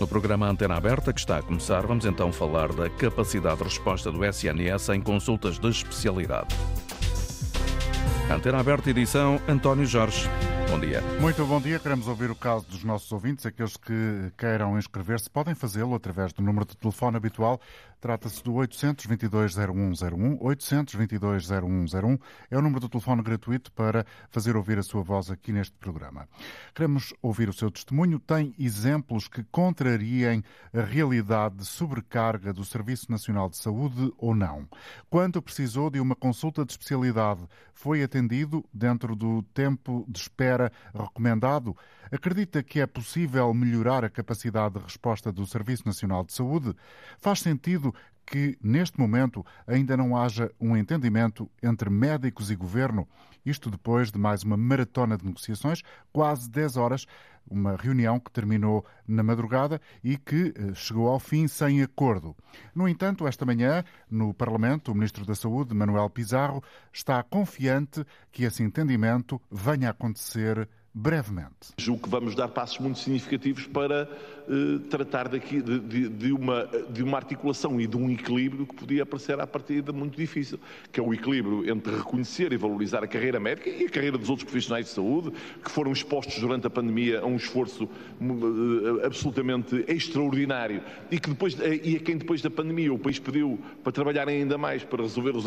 No programa Antena Aberta, que está a começar, vamos então falar da capacidade de resposta do SNS em consultas de especialidade. Antena Aberta, edição António Jorge. Bom dia. Muito bom dia. Queremos ouvir o caso dos nossos ouvintes. Aqueles que queiram inscrever-se podem fazê-lo através do número de telefone habitual. Trata-se do 822-0101. 822-0101 é o número de telefone gratuito para fazer ouvir a sua voz aqui neste programa. Queremos ouvir o seu testemunho. Tem exemplos que contrariem a realidade de sobrecarga do Serviço Nacional de Saúde ou não? Quando precisou de uma consulta de especialidade, foi atendido dentro do tempo de espera recomendado? Acredita que é possível melhorar a capacidade de resposta do Serviço Nacional de Saúde? Faz sentido que, neste momento, ainda não haja um entendimento entre médicos e governo? Isto depois de mais uma maratona de negociações, quase 10 horas, uma reunião que terminou na madrugada e que eh, chegou ao fim sem acordo. No entanto, esta manhã, no Parlamento, o Ministro da Saúde, Manuel Pizarro, está confiante que esse entendimento venha a acontecer brevemente. Julgo que vamos dar passos muito significativos para eh, tratar daqui, de, de, de, uma, de uma articulação e de um equilíbrio que podia parecer à partida muito difícil, que é o equilíbrio entre reconhecer e valorizar a carreira médica e a carreira dos outros profissionais de saúde, que foram expostos durante a pandemia a um esforço eh, absolutamente extraordinário e, que depois, eh, e a quem depois da pandemia o país pediu para trabalharem ainda mais para resolver os,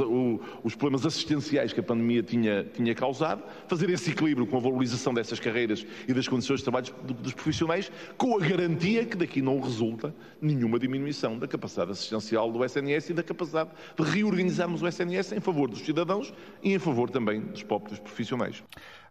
os problemas assistenciais que a pandemia tinha, tinha causado, fazer esse equilíbrio com a valorização dessas carreiras e das condições de trabalho dos profissionais, com a garantia que daqui não resulta nenhuma diminuição da capacidade assistencial do SNS e da capacidade de reorganizarmos o SNS em favor dos cidadãos e em favor também dos próprios profissionais.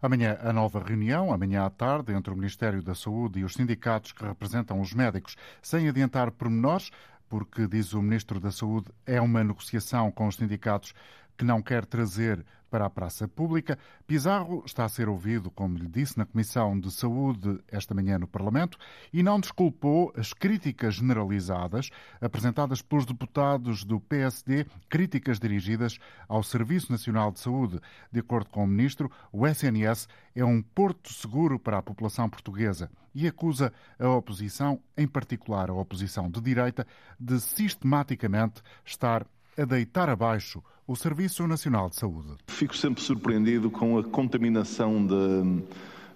Amanhã a nova reunião, amanhã à tarde, entre o Ministério da Saúde e os sindicatos que representam os médicos, sem adiantar pormenores, porque, diz o Ministro da Saúde, é uma negociação com os sindicatos que não quer trazer para a praça pública. Pizarro está a ser ouvido, como lhe disse, na Comissão de Saúde esta manhã no Parlamento e não desculpou as críticas generalizadas apresentadas pelos deputados do PSD, críticas dirigidas ao Serviço Nacional de Saúde. De acordo com o ministro, o SNS é um porto seguro para a população portuguesa e acusa a oposição, em particular a oposição de direita, de sistematicamente estar a deitar abaixo o Serviço Nacional de Saúde. Fico sempre surpreendido com a contaminação de,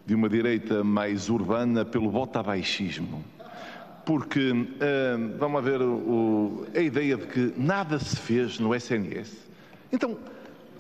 de uma direita mais urbana pelo botabaixismo. Porque, uh, vamos ver, o, a ideia de que nada se fez no SNS. Então,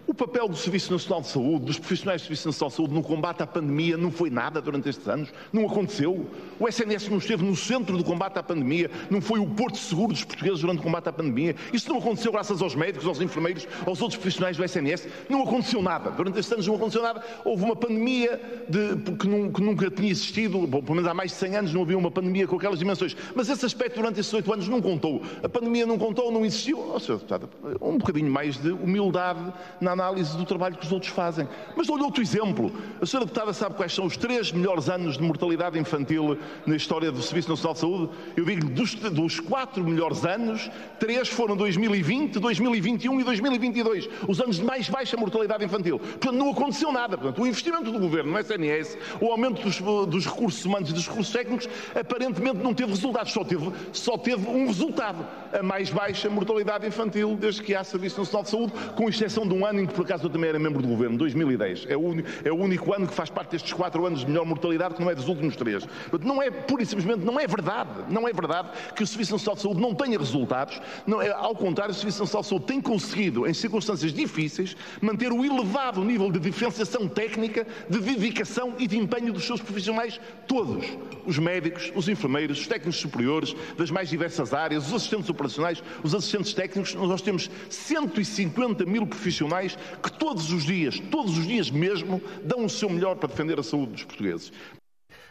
o papel do Serviço Nacional de Saúde, dos profissionais do Serviço Nacional de Saúde no combate à pandemia não foi nada durante estes anos, não aconteceu. O SNS não esteve no centro do combate à pandemia, não foi o porto seguro dos portugueses durante o combate à pandemia. Isso não aconteceu graças aos médicos, aos enfermeiros, aos outros profissionais do SNS. Não aconteceu nada. Durante estes anos não aconteceu nada. Houve uma pandemia de, que, que, nunca tinha existido, bom, pelo menos há mais de 100 anos não havia uma pandemia com aquelas dimensões. Mas esse aspecto durante esses oito anos não contou. A pandemia não contou, não existiu. Oh, senhor deputado, um bocadinho mais de humildade na análise do trabalho que os outros fazem. Mas dou-lhe outro exemplo. A senhora deputada sabe quais são os três melhores anos de mortalidade infantil na história do Serviço Nacional de Saúde? Eu digo dos, dos quatro melhores anos, três foram 2020, 2021 e 2022. Os anos de mais baixa mortalidade infantil. Portanto, não aconteceu nada. Portanto, o investimento do governo no SNS, o aumento dos, dos recursos humanos e dos recursos técnicos, aparentemente não teve resultados. Só teve, só teve um resultado. A mais baixa mortalidade infantil desde que há Serviço Nacional de Saúde, com exceção de um ano em que, por acaso, eu também era membro do governo, 2010. É o, único, é o único ano que faz parte destes quatro anos de melhor mortalidade, que não é dos últimos três. Não é, pura e simplesmente, não é verdade. Não é verdade que o Serviço Nacional de Saúde não tenha resultados. Não, é, ao contrário, o Serviço Nacional de Saúde tem conseguido, em circunstâncias difíceis, manter o elevado nível de diferenciação técnica, de dedicação e de empenho dos seus profissionais todos. Os médicos, os enfermeiros, os técnicos superiores, das mais diversas áreas, os assistentes operacionais, os assistentes técnicos. Nós temos 150 mil profissionais que todos os dias, todos os dias mesmo, dão o seu melhor para defender a saúde dos portugueses.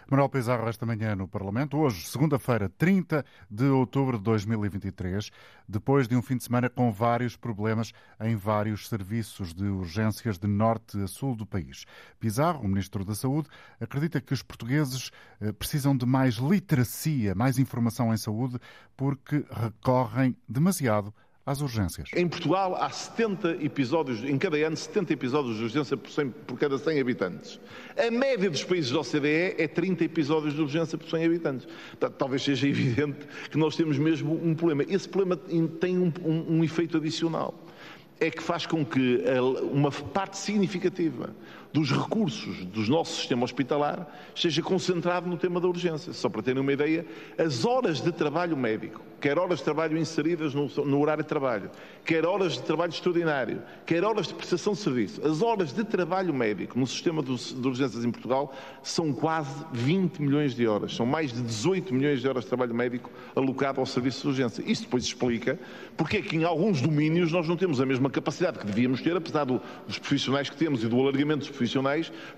Manuel Pizarro, esta manhã no Parlamento, hoje, segunda-feira, 30 de outubro de 2023, depois de um fim de semana com vários problemas em vários serviços de urgências de norte a sul do país. Pizarro, o Ministro da Saúde, acredita que os portugueses eh, precisam de mais literacia, mais informação em saúde, porque recorrem demasiado às urgências. Em Portugal há 70 episódios, em cada ano, 70 episódios de urgência por, 100, por cada 100 habitantes. A média dos países da OCDE é 30 episódios de urgência por 100 habitantes. Talvez seja evidente que nós temos mesmo um problema. Esse problema tem um, um, um efeito adicional. É que faz com que uma parte significativa dos recursos do nosso sistema hospitalar esteja concentrado no tema da urgência. Só para terem uma ideia, as horas de trabalho médico, quer horas de trabalho inseridas no, no, horário de trabalho, quer horas de trabalho extraordinário, quer horas de prestação de serviço, as horas de trabalho médico no sistema de urgências em Portugal são quase 20 milhões de horas. São mais de 18 milhões de horas de trabalho médico alocado ao serviço de urgência. Isto depois explica porque é que em alguns domínios nós não temos a mesma capacidade que devíamos ter, apesar do, dos profissionais que temos e do alargamento dos profissionais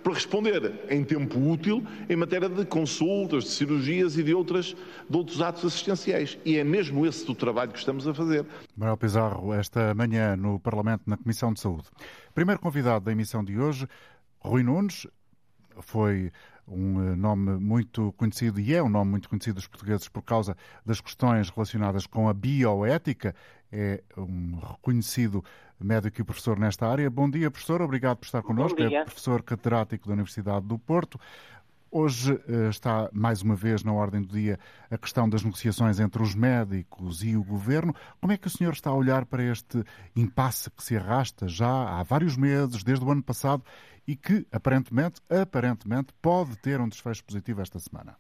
para responder em tempo útil em matéria de consultas, de cirurgias e de, outras, de outros atos assistenciais. E é mesmo esse o trabalho que estamos a fazer. Manuel Pizarro, esta manhã no Parlamento, na Comissão de Saúde. Primeiro convidado da emissão de hoje, Rui Nunes, foi um eh, nome muito conhecido e é um nome muito conhecido dos portugueses por causa das questões relacionadas com a bioética. É um reconhecido médico e professor nesta área. Bom dia, professor. Obrigado por estar connosco. É professor catedrático da Universidade do Porto. Hoje eh, está mais uma vez na ordem do dia a questão das negociações entre os médicos e o governo. Como é que o senhor está a olhar para este impasse que se arrasta já há vários meses, desde o ano passado, e que aparentemente, aparentemente, pode ter um desfecho positivo esta semana?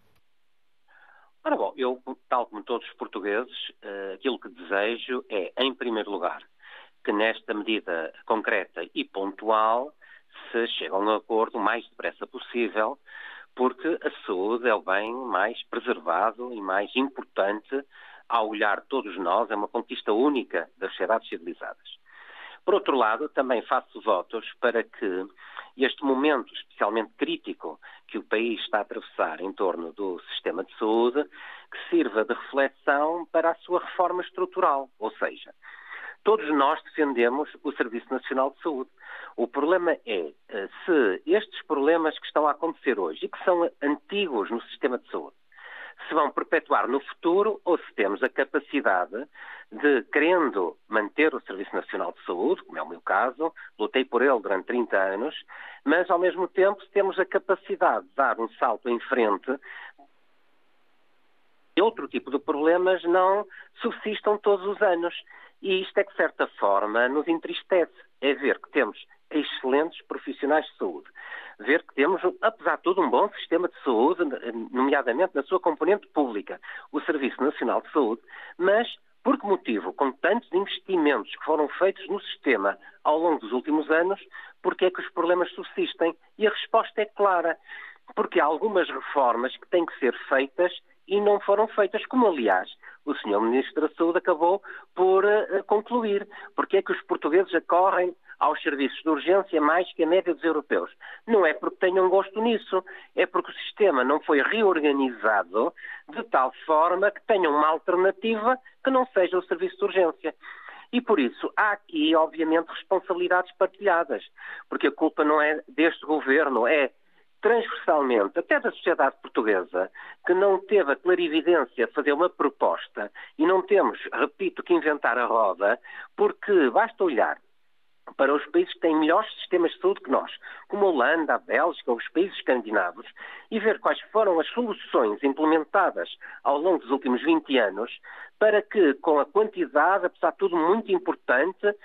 Ora bom, eu, tal como todos os portugueses, eh, aquilo que desejo é, em primeiro lugar, que nesta medida concreta e pontual se chegue a um acordo o mais depressa possível, porque a saúde é o bem mais preservado e mais importante ao olhar todos nós, é uma conquista única das sociedades civilizadas. Por outro lado, também faço votos para que este momento especialmente crítico que o país está a atravessar em torno do sistema de saúde, que sirva de reflexão para a sua reforma estrutural, ou seja, Todos nós defendemos o Serviço Nacional de Saúde. O problema é eh, se estes problemas que estão a acontecer hoje e que são antigos no sistema de saúde se vão perpetuar no futuro ou se temos a capacidade de, querendo manter o Serviço Nacional de Saúde, como é o meu caso, lutei por ele durante 30 anos, mas ao mesmo tempo se temos a capacidade de dar um salto em frente outro tipo de problemas não subsistam todos os anos. E isto é que, de certa forma, nos entristece. É ver que temos excelentes profissionais de saúde. Ver que temos, apesar de tudo, um bom sistema de saúde, nomeadamente na sua componente pública, o Serviço Nacional de Saúde, mas por que motivo, com tantos investimentos que foram feitos no sistema ao longo dos últimos anos, porque é que os problemas subsistem? E a resposta é clara. Porque há algumas reformas que têm que ser feitas e não foram feitas, como aliás o Sr. Ministro da Saúde acabou por uh, concluir. Porque é que os portugueses acorrem aos serviços de urgência mais que a média dos europeus? Não é porque tenham gosto nisso, é porque o sistema não foi reorganizado de tal forma que tenha uma alternativa que não seja o serviço de urgência. E por isso há aqui, obviamente, responsabilidades partilhadas, porque a culpa não é deste governo, é transversalmente, até da sociedade portuguesa, que não teve a clarividência de fazer uma proposta e não temos, repito, que inventar a roda, porque basta olhar para os países que têm melhores sistemas de saúde que nós, como a Holanda, a Bélgica, os países escandinavos, e ver quais foram as soluções implementadas ao longo dos últimos 20 anos para que, com a quantidade, apesar de tudo muito importante,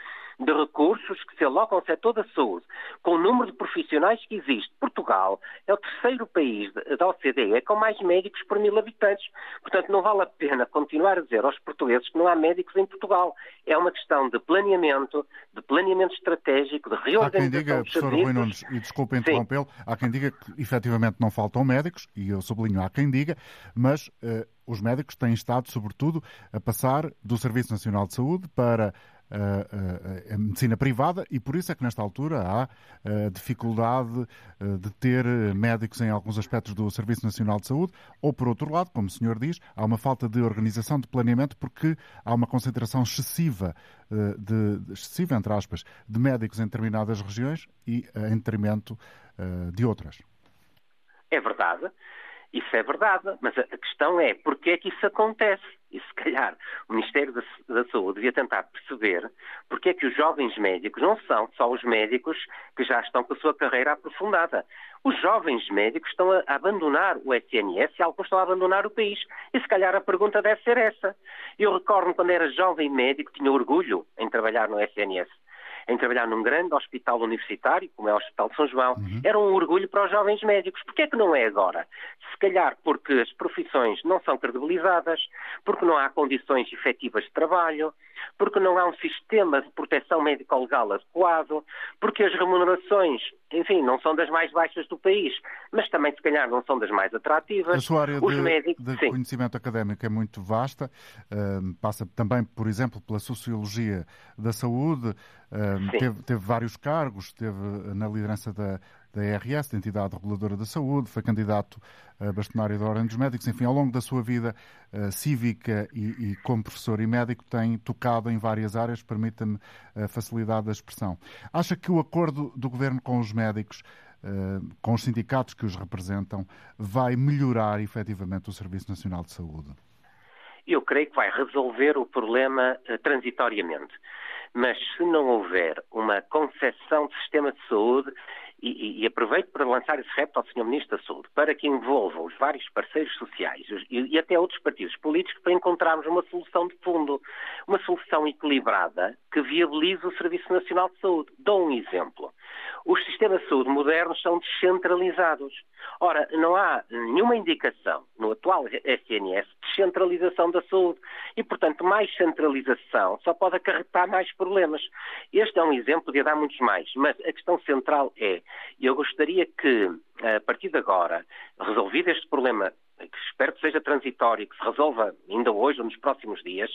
de recursos que se alocam ao setor da saúde, com o número de profissionais que existe. Portugal é o terceiro país da OCDE com mais médicos por mil habitantes. Portanto, não vale a pena continuar a dizer aos portugueses que não há médicos em Portugal. É uma questão de planeamento, de planeamento estratégico, de reorganização há quem diga, professor Rui Nunes, e desculpe interrompê-lo, há quem diga que efetivamente não faltam médicos, e eu sublinho há quem diga, mas uh, os médicos têm estado, sobretudo, a passar do Serviço Nacional de Saúde para a, a, medicina privada e por isso é que nesta altura há dificuldade de ter médicos em alguns aspectos do Serviço Nacional de Saúde, ou por outro lado, como o senhor diz, há uma falta de organização, de planeamento, porque há uma concentração excessiva, de, excessiva entre aspas, de médicos em determinadas regiões e em detrimento de outras. É verdade. Isso é verdade, mas a questão é porquê é que isso acontece? E se calhar o Ministério da, Saúde devia tentar perceber porque é que os jovens médicos não são só os médicos que já estão com a sua carreira aprofundada. Os jovens médicos estão a abandonar o SNS e alguns estão a abandonar o país. E se calhar a pergunta deve ser essa. Eu recordo quando era jovem médico, tinha orgulho em trabalhar no SNS em trabalhar num grande hospital universitário, como é o Hospital de São João, uhum. era um orgulho para os jovens médicos. Porquê é que não é agora? Se calhar porque as profissões não são credibilizadas, porque não há condições efetivas de trabalho, porque não há um sistema de proteção médico-legal adequado, porque as remunerações, enfim, não são das mais baixas do país, mas também, se calhar, não são das mais atrativas. A sua área Os de, médicos, de conhecimento académico é muito vasta, uh, passa também, por exemplo, pela sociologia da saúde, uh, teve, teve vários cargos, esteve na liderança da da IRS, da Entidade Reguladora da Saúde, foi candidato a bastonário da Ordem dos Médicos, enfim, ao longo da sua vida uh, cívica e, e, como professor e médico tem tocado em várias áreas, permita-me a facilidade da expressão. Acha que o acordo do Governo com os médicos, uh, com os sindicatos que os representam, vai melhorar efetivamente o Serviço Nacional de Saúde? Eu creio que vai resolver o problema uh, transitoriamente. Mas se não houver uma concepção de sistema de saúde e, e, aproveito para lançar esse repto ao Sr. Ministro da Saúde, para que envolva os vários parceiros sociais e, e, até outros partidos políticos para encontrarmos uma solução de fundo, uma solução equilibrada que viabilize o Serviço Nacional de Saúde. Dou um exemplo. Os sistemas de saúde modernos são descentralizados. Ora, não há nenhuma indicação no atual SNS de descentralização da saúde e, portanto, mais centralização só pode acarretar mais problemas. Este é um exemplo, podia dar muitos mais, mas a questão central é, eu gostaria que, a partir de agora, resolvido este problema que espero que seja transitório, que se resolva ainda hoje ou nos próximos dias,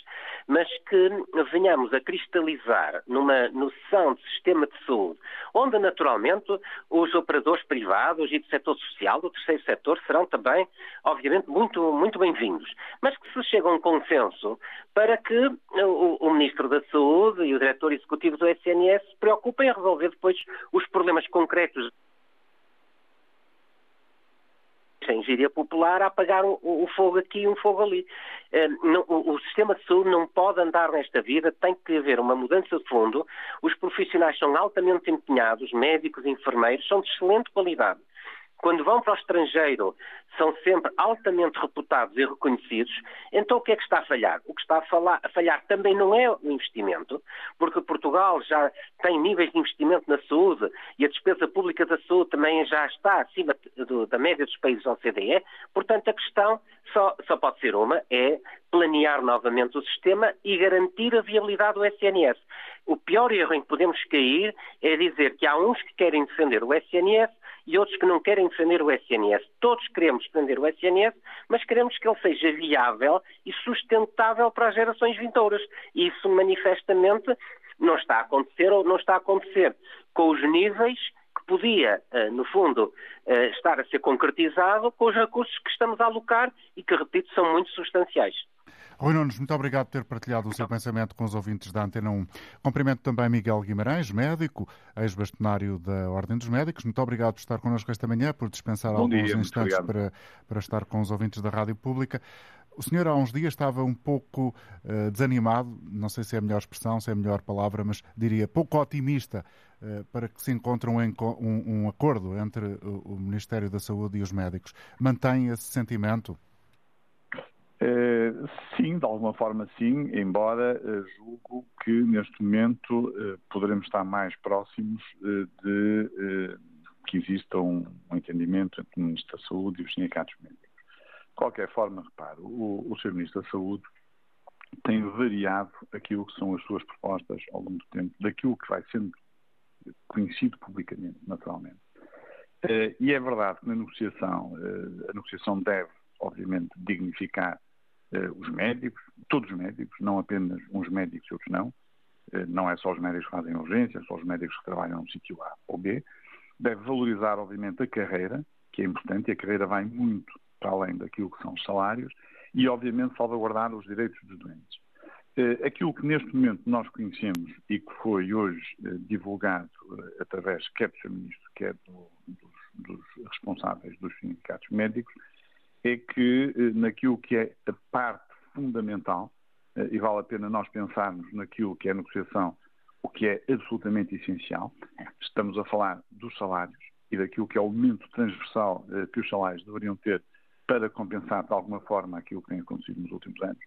mas que venhamos a cristalizar numa noção de sistema de saúde, onde naturalmente os operadores privados e do setor social, do terceiro setor, serão também, obviamente, muito, muito bem-vindos, mas que se chegue a um consenso para que o, o Ministro da Saúde e o Diretor Executivo do SNS se preocupem em resolver depois os problemas concretos engenharia popular a apagar o, o, fogo aqui e um fogo ali. Eh, o, o, sistema de saúde não pode andar nesta vida, tem que haver uma mudança de fundo. Os profissionais são altamente empenhados, médicos enfermeiros, são de excelente qualidade quando vão para o estrangeiro, são sempre altamente reputados e reconhecidos, então o que é que está a falhar? O que está a, falar, a falhar também não é o investimento, porque Portugal já tem níveis de investimento na saúde e a despesa pública da saúde também já está acima do, da média dos países OCDE, portanto a questão só, só pode ser uma, é planear novamente o sistema e garantir a viabilidade do SNS. O pior erro em que podemos cair é dizer que há uns que querem defender o SNS e outros que não querem defender o SNS. Todos queremos defender o SNS, mas queremos que ele seja viável e sustentável para as gerações vindouras. E isso manifestamente não está a acontecer ou não está a acontecer com os níveis que podia, eh, no fundo, eh, estar a ser concretizado com os recursos que estamos a alocar e que, repito, são muito substanciais. Rui Nunes, muito obrigado por ter partilhado o seu pensamento com os ouvintes da Antena 1. Cumprimento também Miguel Guimarães, médico, ex-bastonário da Ordem dos Médicos. Muito obrigado por estar connosco esta manhã, por dispensar Bom alguns dia, instantes para, para estar com os ouvintes da Rádio Pública. O senhor há uns dias estava um pouco uh, desanimado, não sei se é a melhor expressão, se é a melhor palavra, mas diria pouco otimista uh, para que se encontre um, um, um acordo entre o, o Ministério da Saúde e os médicos. Mantém esse sentimento? Eh, sim, de alguma forma sim, embora uh, julgo que neste momento uh, poderemos estar mais próximos de que exista um, entendimento entre o Ministro da Saúde e os sindicatos médicos. De qualquer forma, reparo, o, o Sr. Ministro da Saúde tem variado aquilo que são as suas propostas ao longo do tempo, daquilo que vai sendo conhecido publicamente, naturalmente. e é verdade que na negociação, a negociação deve, obviamente, dignificar eh, os médicos, todos os médicos, não apenas uns médicos e outros não, eh, não é só os médicos que fazem urgências, só os médicos que trabalham no sítio A ou B, deve valorizar, obviamente, a carreira, que é importante, e a carreira vai muito para além daquilo que são os salários, e, obviamente, salvaguardar os direitos dos doentes. Eh, aquilo que neste momento nós conhecemos e que foi hoje divulgado através quer do Sr. Ministro, quer do, dos, dos responsáveis dos sindicatos médicos, é que eh, naquilo que é a parte fundamental eh, e vale a pena nós pensarmos naquilo que é a negociação, o que é absolutamente essencial. Estamos a falar dos salários e daquilo que é o momento transversal eh, que os salários deveriam ter para compensar de alguma forma aquilo que tem acontecido nos últimos anos.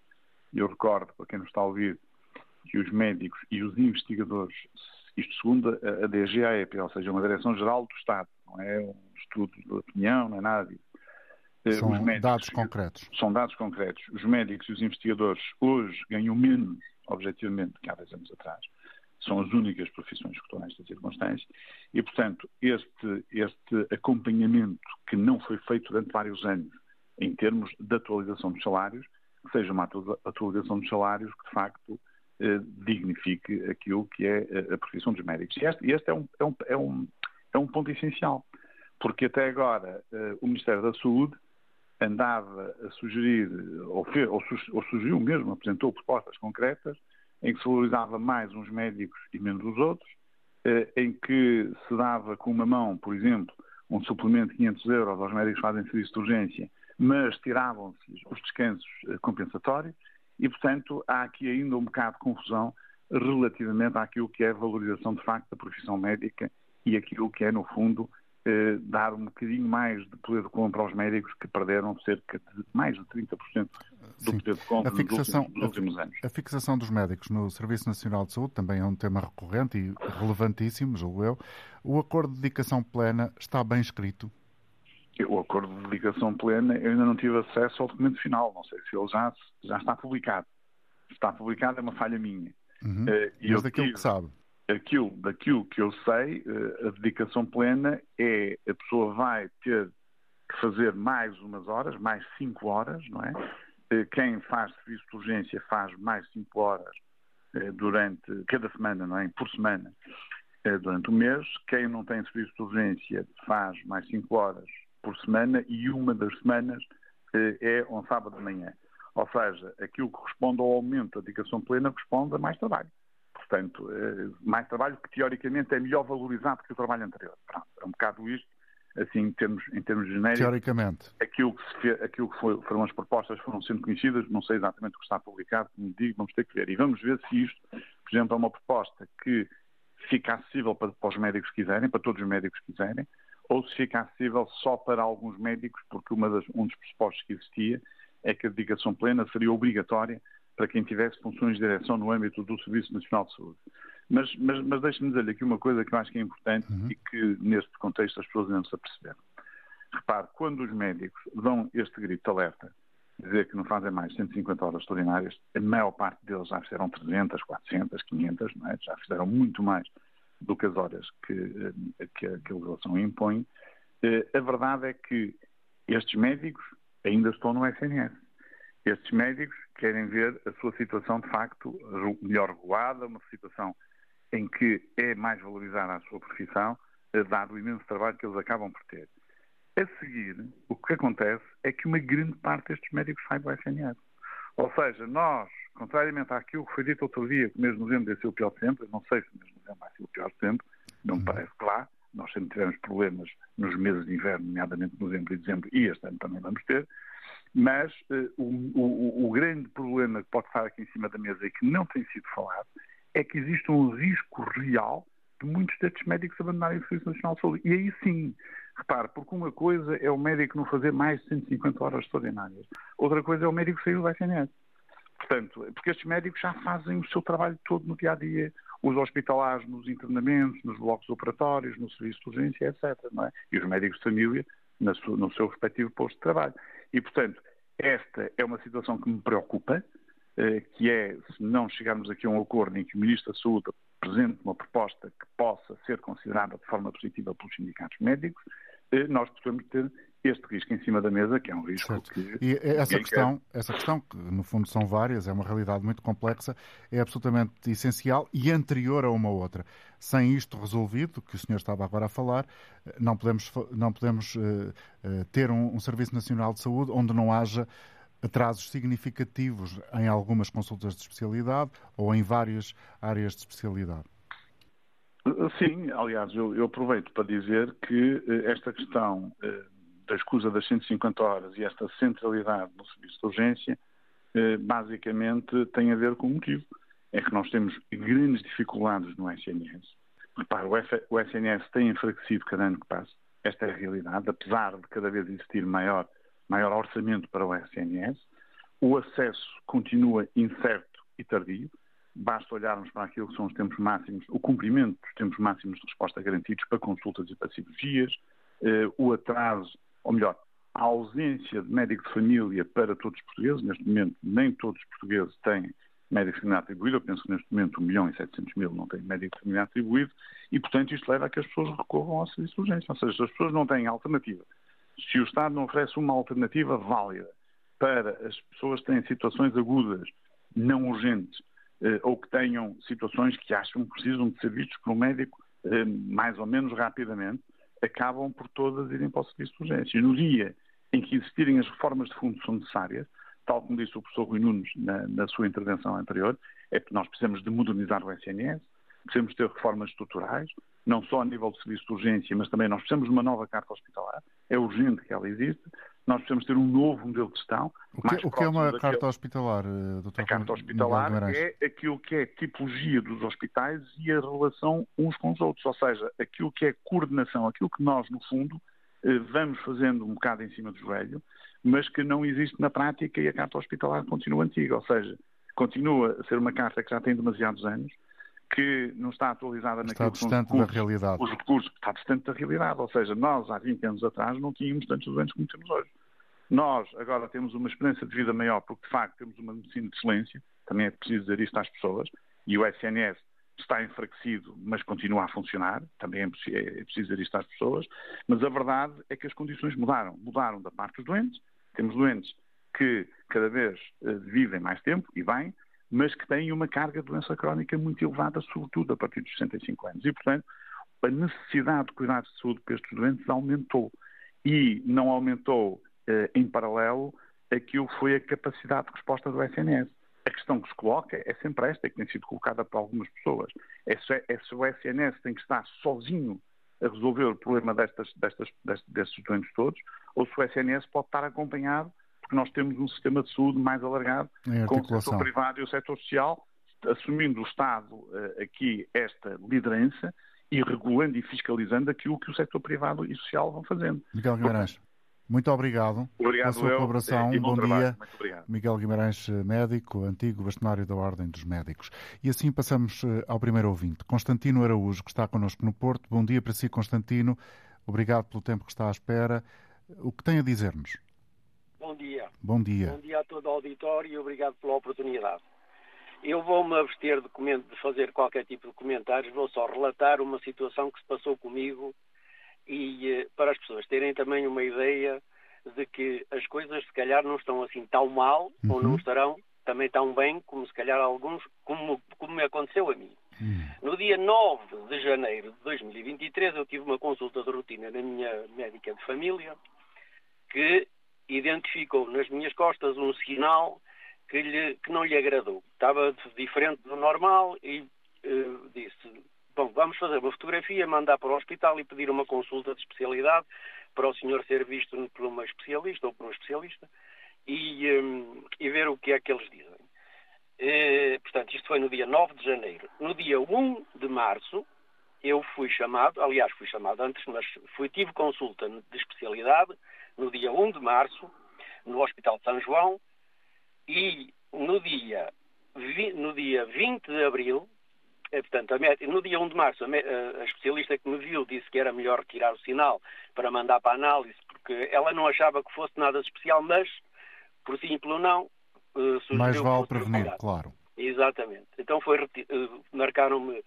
Eu recordo, para quem nos está a ouvir, que os médicos e os investigadores, isto segundo a DGAEP, ou seja, uma Direção-Geral do Estado, não é um estudo de opinião, não é nada disso. Eh, são médicos, dados concretos. São dados concretos. Os médicos e os investigadores hoje ganham menos, objetivamente, que há 10 anos atrás. São as únicas profissões que estão nestas circunstâncias. E, portanto, este, este acompanhamento que não foi feito durante vários anos, em termos de atualização dos salários, que seja uma atualização dos salários que, de facto, eh, dignifique aquilo que é eh, a profissão dos médicos. E este, este é, um, é, um, é, um, é um ponto essencial, porque até agora eh, o Ministério da Saúde andava a sugerir, ou, fez, ou, sugeriu mesmo, apresentou propostas concretas, em que se valorizava mais uns médicos e menos os outros, em que se dava com uma mão, por exemplo, um suplemento de 500 euros aos médicos que fazem serviço de urgência mas tiravam-se os descansos eh, compensatórios e, portanto, há aqui ainda um bocado de confusão relativamente àquilo que é a valorização de facto da profissão médica e aquilo que é, no fundo, eh, dar um bocadinho mais de poder de compra aos médicos que perderam cerca de mais de 30% do Sim. poder de compra fixação, nos, últimos, nos últimos anos. A fixação dos médicos no Serviço Nacional de Saúde também é um tema recorrente e relevantíssimo, julgo eu. O acordo de dedicação plena está bem escrito? o acordo de ligação plena, eu ainda não tive acesso ao documento final, não sei se ele já, já está publicado. Se está publicado é uma falha minha. Uhum. Uh, Mas daquilo tive, que sabe. Aquilo, daquilo que eu sei, uh, a dedicação plena é a pessoa vai ter que fazer mais umas horas, mais cinco horas, não é? Uh, quem faz serviço de urgência faz mais cinco horas durante cada semana, não é? Por semana, durante o mês. Quem não tem serviço de urgência faz mais cinco horas por semana e uma das semanas eh, é um sábado de manhã. Ou seja, aquilo que responde ao aumento da dedicação plena responde a mais trabalho. Portanto, eh, mais trabalho que teoricamente é melhor valorizado que o trabalho anterior. Pronto, é um bocado isto, assim, em termos, em termos genéricos. Teoricamente. Aquilo que, se fez, aquilo que foi, foram as propostas foram sendo conhecidas, não sei exatamente o que está publicado, como digo, vamos ter que ver. E vamos ver se isto, por exemplo, é uma proposta que fica acessível para, para os médicos que quiserem, para todos os médicos que quiserem, ou se fica acessível só para alguns médicos, porque das, um dos pressupostos que existia é que a dedicação plena seria obrigatória para quem tivesse funções de direção no âmbito do Serviço Nacional de Saúde. Mas, mas, mas deixe-me dizer-lhe aqui uma coisa que eu acho que é importante uhum. e que, neste contexto, as pessoas não se aperceberam. Repare, quando os médicos dão este grito de alerta, dizer que não fazem mais 150 horas extraordinárias, a maior parte deles já fizeram 300, 400, 500, é? já fizeram muito mais do que as horas que, eh, que, a, que a legislação impõe, eh, a verdade é que estes médicos ainda estão no SNS. Estes médicos querem ver a sua situação, de facto, melhor regulada, uma situação em que é mais valorizada a sua profissão, eh, dado o imenso trabalho que eles acabam por ter. A seguir, o que acontece é que uma grande parte destes médicos sai do SNS. Ou seja, nós contrariamente àquilo que foi dito outro dia, que o mês de novembro ia ser o pior de sempre, não sei se o mês de novembro vai ser o pior de sempre, não me uhum. parece lá. Nós sempre tivemos problemas nos meses de inverno, nomeadamente novembro e dezembro, e este ano também vamos ter. Mas uh, o, o, o, grande problema que pode estar aqui em cima da mesa e que não tem sido falado é que existe um risco real de muitos destes médicos abandonarem o Serviço Nacional de Saúde. E aí sim, repare, porque uma coisa é o médico não fazer mais de 150 horas extraordinárias, outra coisa é o médico sair do SNS. Portanto, porque estes médicos já fazem o seu trabalho todo no dia a dia, os hospitalares nos internamentos, nos blocos operatórios, no serviço de urgência, etc. É? E os médicos de família no seu respectivo posto de trabalho. E, portanto, esta é uma situação que me preocupa, eh, que é, se não chegarmos aqui a um acordo em que o Ministro da Saúde apresente uma proposta que possa ser considerada de forma positiva pelos sindicatos médicos, eh, nós podemos ter este risco em cima da mesa, que é um risco certo. que. E essa questão, quer. essa questão, que no fundo são várias, é uma realidade muito complexa, é absolutamente essencial e anterior a uma outra. Sem isto resolvido, que o senhor estava agora a falar, não podemos, não podemos uh, uh, ter um, um Serviço Nacional de Saúde onde não haja atrasos significativos em algumas consultas de especialidade ou em várias áreas de especialidade. Sim, aliás, eu, eu aproveito para dizer que eh, esta questão da escusa das 150 horas e esta centralidade no serviço de urgência basicamente tem a ver com o motivo. É que nós temos grandes dificuldades no SNS. Repare, o SNS tem enfraquecido cada ano que passa. Esta é a realidade, apesar de cada vez existir maior, maior orçamento para o SNS. O acesso continua incerto e tardio. Basta olharmos para aquilo que são os tempos máximos, o cumprimento dos tempos máximos de resposta garantidos para consultas e para cirurgias, eh, o atraso, ou melhor, a ausência de médico de família para todos os portugueses. Neste momento, nem todos os portugueses têm médico de família atribuído. Eu penso que neste momento 1 milhão e 700 mil não têm médico de família atribuído e, portanto, isto leva a que as pessoas recorram ao serviço de urgência. Ou seja, se as pessoas não têm alternativa, se o Estado não oferece uma alternativa válida para as pessoas que têm situações agudas, não urgentes, eh, ou que tenham situações que acham que precisam de ser vistos por um médico eh, mais ou menos rapidamente, acabam por todas irem para o serviço de urgência. No dia em que existirem as reformas de fundo são necessárias, tal como disse o professor Rui Nunes na, na sua intervenção anterior, é que nós precisamos de modernizar o SNS, precisamos ter reformas estruturais, não só a nível de serviço de urgência, mas também nós precisamos de uma nova carta hospitalar, é urgente que ela exista, nós precisamos ter um novo modelo de gestão. O que, o que é uma carta hospitalar, eh, doutor? A carta hospitalar é aquilo que é tipologia dos hospitais e a relação uns com os outros, ou seja, aquilo que é coordenação, aquilo que nós, no fundo, eh, vamos fazendo um bocado em cima do joelho, mas que não existe na prática e a carta hospitalar continua antiga, ou seja, continua a ser uma carta que já tem demasiados anos, que não está atualizada está naquilo distante que são da realidade. Os recursos está distante da realidade, ou seja, nós há 20 anos atrás não tínhamos tantos doentes como temos hoje. Nós agora temos uma esperança de vida maior porque de facto temos uma medicina de excelência, também é preciso dizer isto às pessoas, e o SNS está enfraquecido, mas continua a funcionar, também é, é preciso dizer isto às pessoas, mas a verdade é que as condições mudaram. Mudaram da parte dos doentes, temos doentes que cada vez uh, vivem mais tempo, e bem, mas que têm uma carga de doença crónica muito elevada, sobretudo a partir dos 65 anos. E, portanto, a necessidade de cuidados de saúde para estes doentes aumentou. E não aumentou eh, em paralelo aquilo que foi a capacidade de resposta do SNS. A questão que se coloca é sempre esta, que tem sido colocada por algumas pessoas. É se, é o SNS tem que estar sozinho a resolver o problema destas, destas, destes, destes doentes todos, ou se o SNS pode estar acompanhado porque nós temos um sistema de saúde mais alargado com o setor privado e o setor social, assumindo o Estado uh, aqui esta liderança e regulando e fiscalizando aquilo que o setor privado e social vão fazendo. Miguel Guimarães, muito obrigado, obrigado pela sua eu, colaboração. Um bom, bom dia. Muito obrigado. Miguel Guimarães, médico, antigo bastonário da Ordem dos Médicos. E assim passamos eh, ao primeiro ouvinte, Constantino Araújo, que está connosco no Porto. Bom dia para si, Constantino. Obrigado pelo tempo que está à espera. O que tem a dizer-nos? Bom dia. Bom dia. Bom dia a todo o auditório e obrigado pela oportunidade. Eu vou-me abster de, de, fazer qualquer tipo de comentários, vou só relatar uma situação que se passou comigo e eh, para as pessoas terem também uma ideia de que as coisas se calhar não estão assim tão mal uhum. ou não estarão também tão bem como se calhar alguns, como, como me aconteceu a mim. Uhum. No dia 9 de janeiro de 2023 eu tive uma consulta de rotina na minha médica de família que identificou nas minhas costas um sinal que, lhe, que não lhe agradou. Estava diferente do normal e uh, disse: Bom, vamos fazer uma fotografia, mandar para o hospital e pedir uma consulta de especialidade para o senhor ser visto por uma especialista ou por um especialista e, um, e ver o que é que eles dizem. Uh, portanto, isto foi no dia 9 de janeiro. No dia 1 de março, eu fui chamado, aliás, fui chamado antes, mas fui, tive consulta de especialidade no dia 1 de março, no Hospital de São João, e no dia, no dia 20 de abril, eh, portanto, no dia 1 de março, a, especialista que me viu disse que era melhor retirar o sinal para mandar para a análise, porque ela não achava que fosse nada especial, mas, por simples ou não, uh, Mais vale prevenir, claro. Exatamente. Então foi, uh, marcaram-me,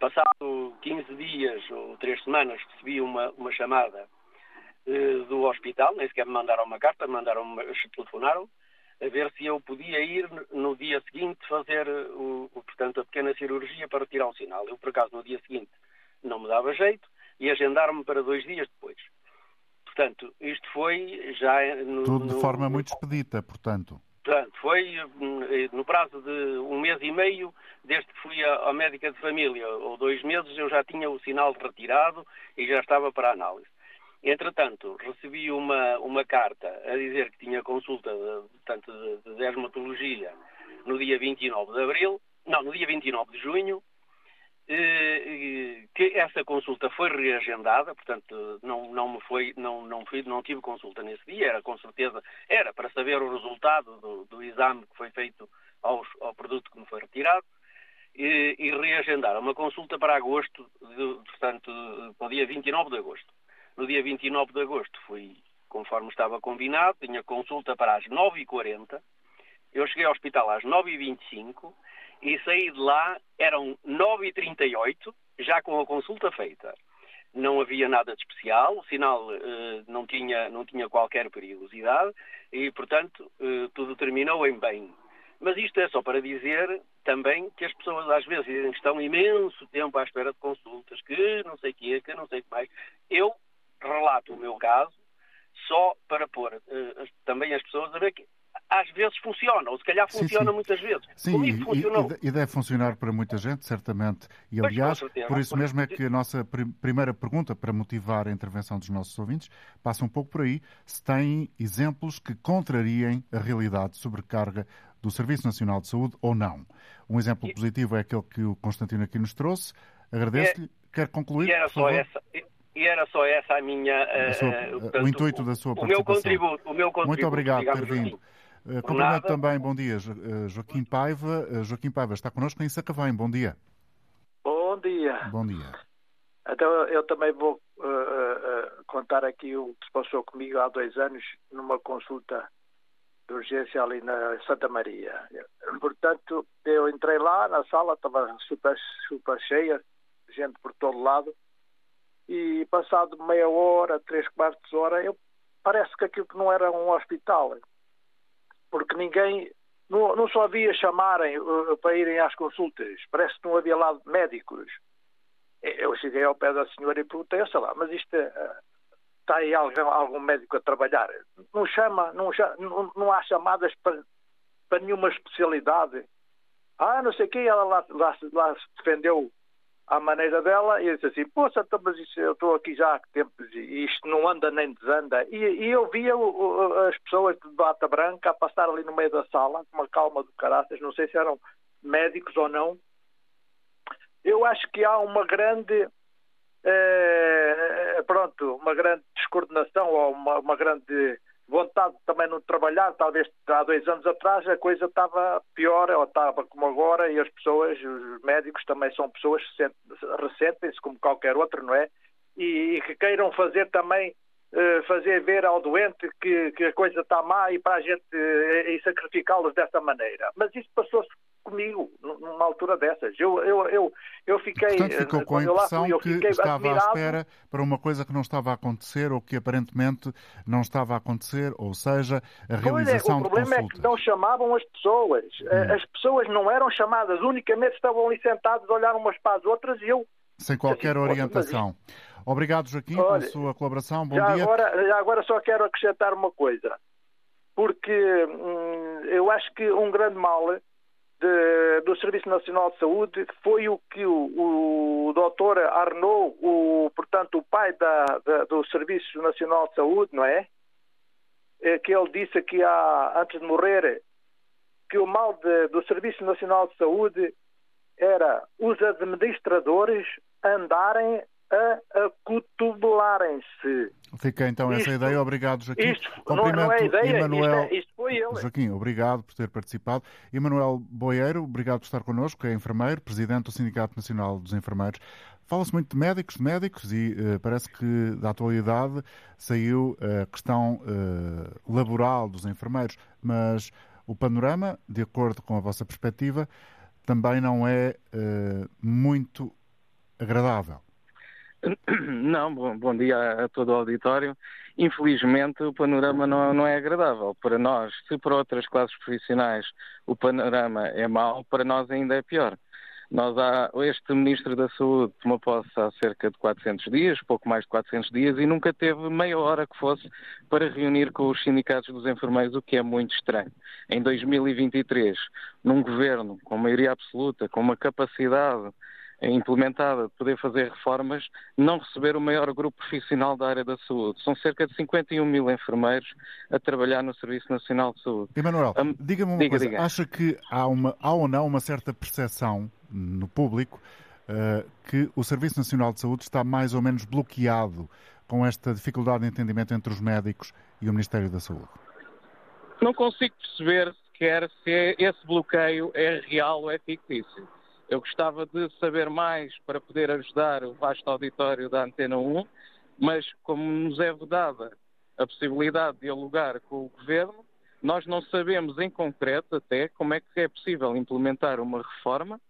passado 15 dias ou 3 semanas, recebi uma, uma chamada do hospital, nem sequer me mandaram uma carta, mandaram telefonaram, a ver se eu podia ir no dia seguinte fazer o, o, portanto, a pequena cirurgia para tirar o sinal. Eu, por acaso, no dia seguinte não me dava jeito e agendaram-me para dois dias depois. Portanto, isto foi já... No, Tudo de no, forma muito expedita, portanto. Portanto, foi hum, no prazo de um mês e meio, desde que fui à, médica de família, ou dois meses, eu já tinha o sinal retirado e já estava para análise. Entretanto, recebi uma, uma carta a dizer que tinha consulta de, portanto, de, de dermatologia no dia 29 de abril, não, no dia 29 de junho, eh, que essa consulta foi reagendada, portanto não, não me foi, não, não, fui, não tive consulta nesse dia, era com certeza, era para saber o resultado do, do exame que foi feito aos, ao produto que me foi retirado, e, e reagendaram uma consulta para agosto, de, portanto, para o dia 29 de agosto. No dia 29 de agosto fui, conforme estava combinado, tinha consulta para as 9h40, eu cheguei ao hospital às 9h25 e saí de lá, eram 9h38, já com a consulta feita. Não havia nada de especial, o sinal eh, não, tinha, não tinha qualquer perigosidade e, portanto, eh, tudo terminou em bem. Mas isto é só para dizer também que as pessoas às vezes dizem que estão imenso tempo à espera de consultas, que não sei o quê, que não sei o que mais. Eu relato o meu caso só para pôr uh, também as pessoas a ver que às vezes funciona, ou se calhar funciona sim, sim. muitas vezes. Sim, e, funcionou. e, deve funcionar para muita gente, certamente. E, aliás, por isso mesmo é que a nossa primeira pergunta, para motivar a intervenção dos nossos ouvintes, passa um pouco por aí. Se têm exemplos que contrariem a realidade de sobrecarga do Serviço Nacional de Saúde ou não. Um exemplo positivo é aquele que o Constantino aqui nos trouxe. Agradeço-lhe. É, Quer concluir? E era, só essa, e era só essa a minha. A sua, uh, portanto, o intuito da sua participação. O meu contributo. O meu contributo Muito obrigado por ter vindo. Uh, cumprimento também, bom dia, Joaquim Paiva. Joaquim Paiva está connosco em Sacavém. Bom dia. Bom dia. Bom dia. Então, eu também vou uh, contar aqui o que se passou comigo há dois anos numa consulta de urgência ali na Santa Maria. Portanto, eu entrei lá na sala, estava super, super cheia, gente por todo lado, e passado meia hora, três quartos de hora, eu, parece que aquilo que não era um hospital, porque ninguém, não, não só havia chamarem uh, para irem às consultas, parece que não havia lá médicos. Eu cheguei ao pé da senhora e perguntei, sei lá, mas isto uh, está aí algum, algum médico a trabalhar. Não chama, não, não, não há chamadas para, para nenhuma especialidade. Ah, não sei quê, ela lá, lá, lá se defendeu à maneira dela e disse assim, poxa, mas isso, eu estou aqui já há tempos e isto não anda nem desanda. E, e eu via o, as pessoas de bata branca a passar ali no meio da sala, com uma calma do caraças, não sei se eram médicos ou não. Eu acho que há uma grande é, pronto, uma grande descoordenação ou uma, uma grande vontade também não trabalhar. Talvez há dois anos atrás a coisa estava pior ou estava como agora e as pessoas, os médicos também são pessoas que ressentem-se como qualquer outro, não é? E, e que queiram fazer também eh, fazer ver ao doente que, que, a coisa está má e para a gente e sacrificá-los dessa maneira. Mas isso passou-se comigo numa altura dessas. Eu, eu, eu, eu fiquei. Portanto, ficou com a impressão fui, que estava admirado. à espera para uma coisa que não estava a acontecer ou que aparentemente não estava a acontecer, ou seja, a realização pois é, o problema é que não chamavam as pessoas. Hum. As pessoas não eram chamadas, unicamente estavam ali sentados a olhar umas para as outras e eu. Sem qualquer assim, orientação. Obrigado, Joaquim, Olha, pela sua colaboração. Bom já dia. Agora, já agora só quero acrescentar uma coisa, porque hum, eu acho que um grande mal de, do Serviço Nacional de Saúde foi o que o, o doutor Arnaud, o, portanto, o pai da, da, do Serviço Nacional de Saúde, não é? é? Que ele disse que há, antes de morrer, que o mal de, do Serviço Nacional de Saúde era os administradores andarem a acotobelarem-se. Fica então essa isto, ideia. Obrigado, Joaquim. Isto Cumprimento não, não é ideia, Emanuel... isto, é, isto foi ele. Joaquim, obrigado por ter participado. Emanuel Boeiro, obrigado por estar connosco, é enfermeiro, presidente do Sindicato Nacional dos Enfermeiros. Fala-se muito de médicos, de médicos, e uh, parece que da atualidade saiu a questão uh, laboral dos enfermeiros, mas o panorama, de acordo com a vossa perspectiva, também não é uh, muito agradável. Não, bom, bom, dia a todo o auditório. Infelizmente, o panorama não, não, é agradável para nós. Se para outras classes profissionais o panorama é mau, para nós ainda é pior. Nós há, este Ministro da Saúde tomou posse há cerca de 400 dias, pouco mais de 400 dias, e nunca teve meia hora que fosse para reunir com os sindicatos dos enfermeiros, o que é muito estranho. Em 2023, num governo com maioria absoluta, com uma capacidade implementada de poder fazer reformas, não receber o maior grupo profissional da área da saúde. São cerca de 51 mil enfermeiros a trabalhar no Serviço Nacional de Saúde. Emanuel, um, diga-me uma diga, coisa, diga. acha que há, uma, há ou não uma certa percepção no público uh, que o Serviço Nacional de Saúde está mais ou menos bloqueado com esta dificuldade de entendimento entre os médicos e o Ministério da Saúde? Não consigo perceber sequer se esse bloqueio é real ou é fictício. Eu gostava de saber mais para poder ajudar o vasto auditório da Antena 1, mas como nos é vedada a possibilidade de dialogar com o Governo, nós não sabemos em concreto até como é que é possível implementar uma reforma,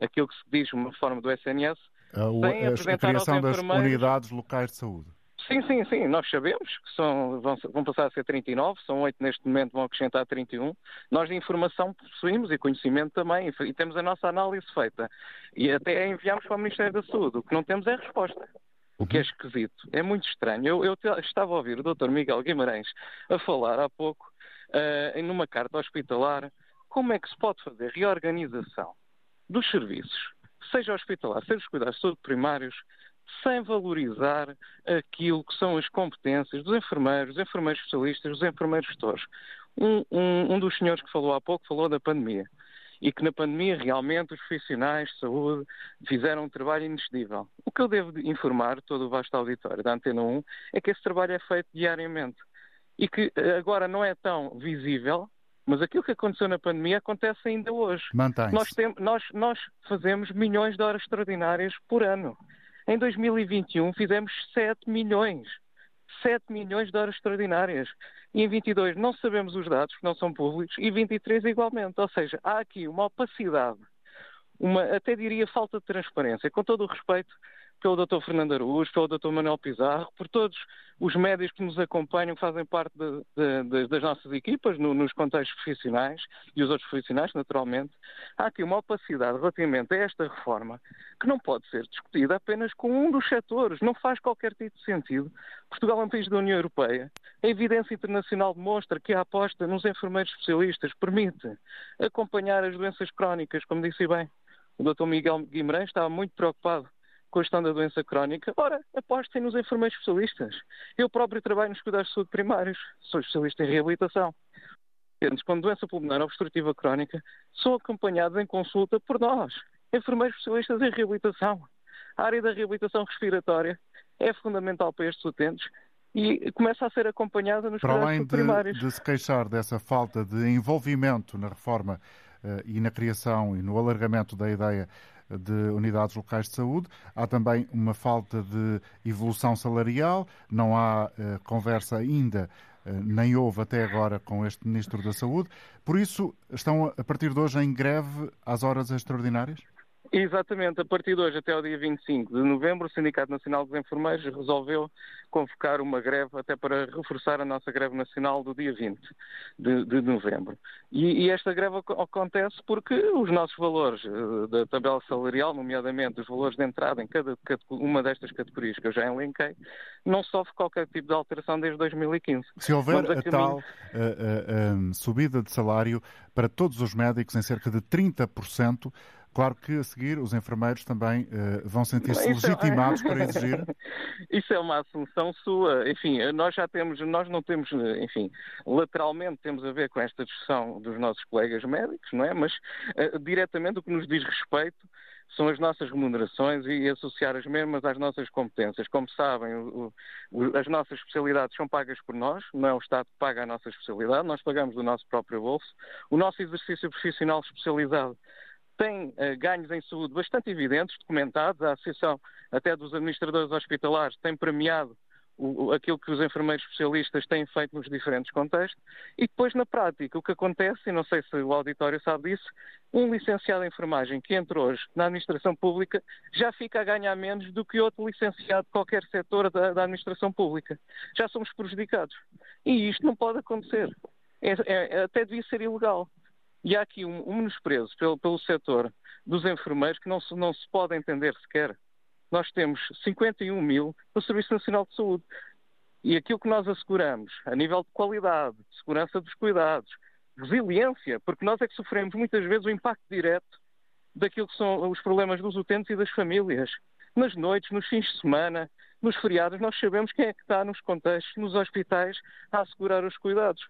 aquilo que se diz uma reforma do SNS, a, sem a, a criação das unidades locais de saúde. Sim, sim, sim. Nós sabemos que são, vão, vão, passar a ser 39, são 8 neste momento, vão acrescentar 31. Nós de informação possuímos e conhecimento também, e temos a nossa análise feita. E até enviamos para o Ministério da Saúde. O que não temos é resposta. O que é esquisito. É muito estranho. Eu, eu estava a ouvir o Dr. Miguel Guimarães a falar há pouco, uh, numa carta hospitalar, como é que se pode fazer reorganização dos serviços, seja hospitalar, seja os cuidados de saúde primários, sem valorizar aquilo que são as competências dos enfermeiros, dos enfermeiros especialistas, dos enfermeiros gestores. Um, um, um, dos senhores que falou há pouco falou da pandemia e que na pandemia realmente os profissionais de saúde fizeram um trabalho inexcedível. O que eu devo informar todo o vasto auditório da Antena 1 é que esse trabalho é feito diariamente e que eh, agora não é tão visível, mas aquilo que aconteceu na pandemia acontece ainda hoje. Nós, tem, nós, nós fazemos milhões de horas extraordinárias por ano. Em 2021 fizemos 7 milhões. 7 milhões de horas extraordinárias. E em 22 não sabemos os dados, que não são públicos, e 23 igualmente. Ou seja, há aqui uma opacidade, uma, até diria falta de transparência. Com todo o respeito pelo Dr. Fernando Araújo, pelo Dr. Manuel Pizarro, por todos os médios que nos acompanham, que fazem parte de, de, de, das nossas equipas, no, nos contextos profissionais e os outros profissionais, naturalmente, há aqui uma opacidade relativamente a esta reforma que não pode ser discutida apenas com um dos setores. Não faz qualquer tipo de sentido. Portugal é um país da União Europeia. A evidência internacional demonstra que a aposta nos enfermeiros especialistas permite acompanhar as doenças crónicas, como disse bem. O Dr. Miguel Guimarães estava muito preocupado com a questão da doença crónica, ora, apostem nos enfermeiros especialistas. Eu próprio trabalho nos cuidados de saúde primários, sou especialista em reabilitação. Com doença pulmonar obstrutiva crónica, são acompanhados em consulta por nós, enfermeiros especialistas em reabilitação. A área da reabilitação respiratória é fundamental para estes utentes e começa a ser acompanhada nos para além de, primários. de se queixar dessa falta de envolvimento na reforma uh, e na criação e no alargamento da ideia de unidades locais de saúde. Há também uma falta de evolução salarial, não há uh, conversa ainda, uh, nem houve até agora com este Ministro da Saúde. Por isso, estão a partir de hoje em greve às horas extraordinárias? Exatamente, a partir de hoje até o dia 25 de novembro, o Sindicato Nacional dos Enfermeiros resolveu convocar uma greve até para reforçar a nossa greve nacional do dia 20 de, de novembro. E, e, esta greve acontece porque os nossos valores uh, da tabela salarial, nomeadamente os valores de entrada em cada uma destas categorias que eu já elenquei, não sofre qualquer tipo de alteração desde 2015. Se houver a, a tal uh, uh, subida de salário para todos os médicos em cerca de 30%, Claro que a seguir os enfermeiros também uh, vão sentir-se é- legitimados é... para exigir. Isso é uma assunção sua. Enfim, nós já temos, nós não temos, enfim, lateralmente temos a ver com esta discussão dos nossos colegas médicos, não é? Mas uh, diretamente o que nos diz respeito são as nossas remunerações e associar as mesmas às nossas competências. Como sabem, o, o, as nossas especialidades são pagas por nós, não é o Estado que paga a nossa especialidade, nós pagamos do nosso próprio bolso. O nosso exercício profissional especializado tem uh, ganhos em saúde bastante evidentes, documentados. A Associação até dos Administradores Hospitalares tem premiado o, aquilo que os enfermeiros especialistas têm feito nos diferentes contextos. E depois, na prática, o que acontece, e não sei se o auditório sabe disso, um licenciado em enfermagem que entra hoje na administração pública já fica a ganhar menos do que outro licenciado de qualquer setor da, da administração pública. Já somos prejudicados. E isto não pode acontecer. É, é, até devia ser ilegal. E há aqui um, um menosprezo pelo, pelo setor dos enfermeiros que não se, não se pode entender sequer. Nós temos 51 mil no Serviço Nacional de Saúde. E aquilo que nós asseguramos, a nível de qualidade, de segurança dos cuidados, resiliência, porque nós é que sofremos muitas vezes o impacto direto daquilo que são os problemas dos utentes e das famílias. Nas noites, nos fins de semana, nos feriados, nós sabemos quem é que está nos contextos, nos hospitais, a assegurar os cuidados.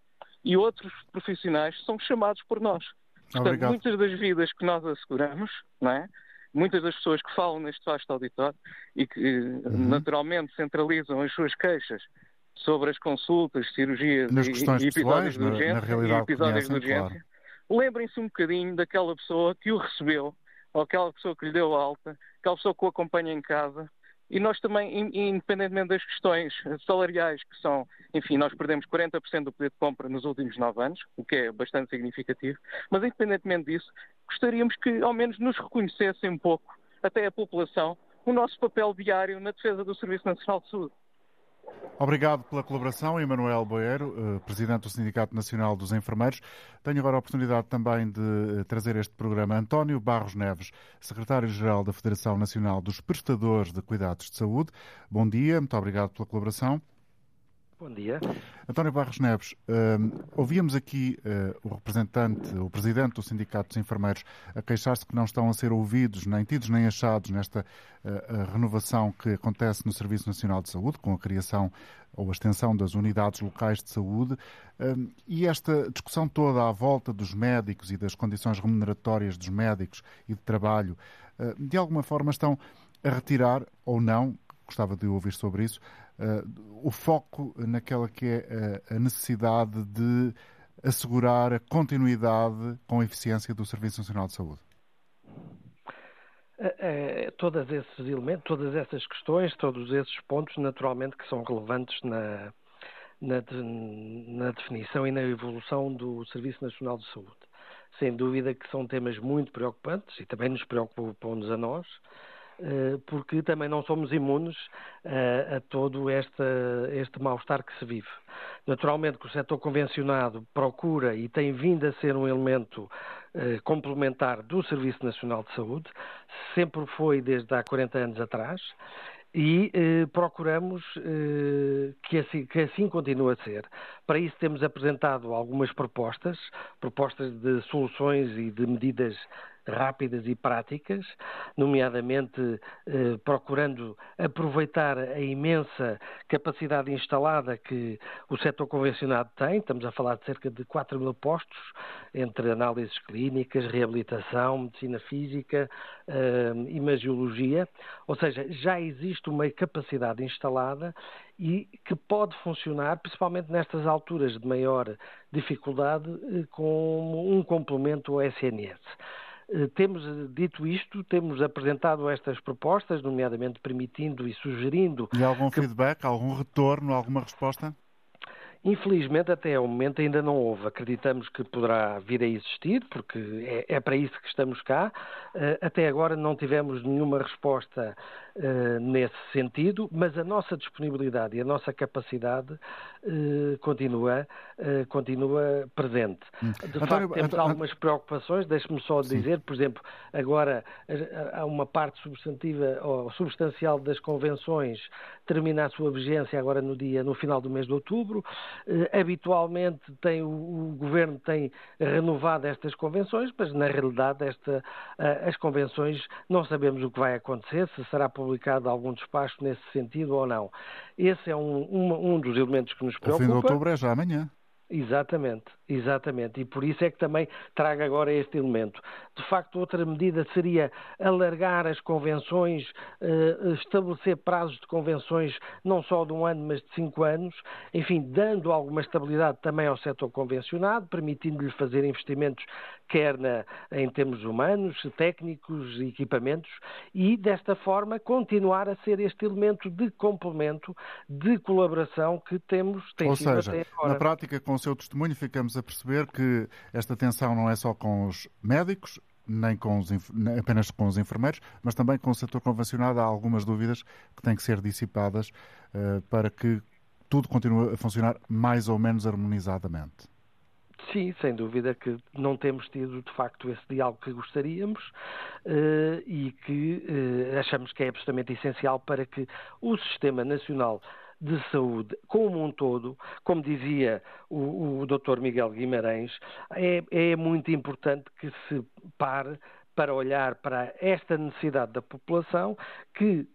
E outros profissionais são chamados por nós. Portanto, Obrigado. muitas das vidas que nós asseguramos, não é? muitas das pessoas que falam neste vasto auditório e que uhum. naturalmente centralizam as suas queixas sobre as consultas, cirurgias Nas e, e episódios pessoais, de urgência, na, na episódios conhecem, de urgência, claro. lembrem-se um bocadinho daquela pessoa que o recebeu, ou aquela pessoa que lhe deu alta, aquela pessoa que o acompanha em casa, e nós também, independentemente das questões salariais, que são, enfim, nós perdemos 40% do poder de compra nos últimos nove anos, o que é bastante significativo, mas independentemente disso, gostaríamos que ao menos nos reconhecessem um pouco, até a população, o nosso papel diário na defesa do Serviço Nacional de Saúde. Obrigado pela colaboração, Emanuel Boeiro, eh, Presidente do Sindicato Nacional dos Enfermeiros. Tenho agora a oportunidade também de eh, trazer este programa António Barros Neves, Secretário-Geral da Federação Nacional dos Prestadores de Cuidados de Saúde. Bom dia, muito obrigado pela colaboração. Bom dia. António Barros Neves, uh, ouvíamos aqui uh, o representante, o presidente do Sindicato dos Enfermeiros, a queixar-se que não estão a ser ouvidos, nem tidos nem achados nesta uh, renovação que acontece no Serviço Nacional de Saúde, com a criação ou a extensão das unidades locais de saúde. e esta discussão toda à volta dos médicos e das condições remuneratórias dos médicos e de trabalho, de alguma forma estão a retirar ou não, gostava de ouvir sobre isso, o foco naquela que é a necessidade de assegurar a continuidade com eficiência do Serviço Nacional de Saúde? É, todos esses elementos, todas essas questões, todos esses pontos, naturalmente, que são relevantes na, na, na, definição e na evolução do Serviço Nacional de Saúde. Sem dúvida que são temas muito preocupantes e também nos preocupam-nos a nós. Eh, porque também não somos imunes eh, a todo este, este mal-estar que se vive. Naturalmente que o setor convencionado procura e tem vindo a ser um elemento eh, complementar do Serviço Nacional de Saúde, sempre foi desde há 40 anos atrás, e eh, procuramos eh, que, assim, que, assim, continue a ser. Para isso temos apresentado algumas propostas, propostas de soluções e de medidas rápidas e práticas, nomeadamente eh, procurando aproveitar a imensa capacidade instalada que o setor convencionado tem, estamos a falar de cerca de 4 mil postos, entre análises clínicas, reabilitação, medicina física, eh, imagiologia, ou seja, já existe uma capacidade instalada e que pode funcionar, principalmente nestas alturas de maior dificuldade, eh, como um complemento ao SNS. Eh, temos eh, dito isto, temos apresentado estas propostas, nomeadamente permitindo e sugerindo. E algum que... feedback, algum retorno, alguma resposta? Infelizmente, até ao momento ainda não houve. Acreditamos que poderá vir a existir, porque é, é para isso que estamos cá. Uh, até agora não tivemos nenhuma resposta uh, nesse sentido, mas a nossa disponibilidade e a nossa capacidade uh, continua, continua presente. Hum. De António, facto, temos António, algumas preocupações. Deixe-me só dizer, por exemplo, agora há uma parte substantiva ou substancial das convenções termina a sua vigência agora no dia, no final do mês de outubro. Eh, habitualmente tem, o, o, Governo tem renovado estas convenções, mas na realidade esta, eh, as convenções não sabemos o que vai acontecer, se será publicado algum despacho nesse sentido ou não. Esse é um, um, um dos elementos que nos preocupa. O fim de outubro é já amanhã. Exatamente, exatamente. E por isso é que também trago agora este elemento. De facto, outra medida seria alargar as convenções, eh, estabelecer prazos de convenções não só de um ano, mas de cinco anos, enfim, dando alguma estabilidade também ao setor convencionado, permitindo-lhe fazer investimentos quer na, em termos humanos, técnicos, equipamentos, e desta forma continuar a ser este elemento de complemento, de colaboração que temos tem Ou seja, até agora. na prática, com o seu testemunho, ficamos a perceber que esta tensão não é só com os médicos, nem com os, apenas com os enfermeiros, mas também com o setor convencionado. Há algumas dúvidas que têm que ser dissipadas uh, para que tudo continue a funcionar mais ou menos harmonizadamente. Sim, sem dúvida que não temos tido de facto esse diálogo que gostaríamos uh, e que uh, achamos que é absolutamente essencial para que o Sistema Nacional de Saúde como um todo, como dizia o, o Dr. Miguel Guimarães, é, é muito importante que se pare para olhar para esta necessidade da população que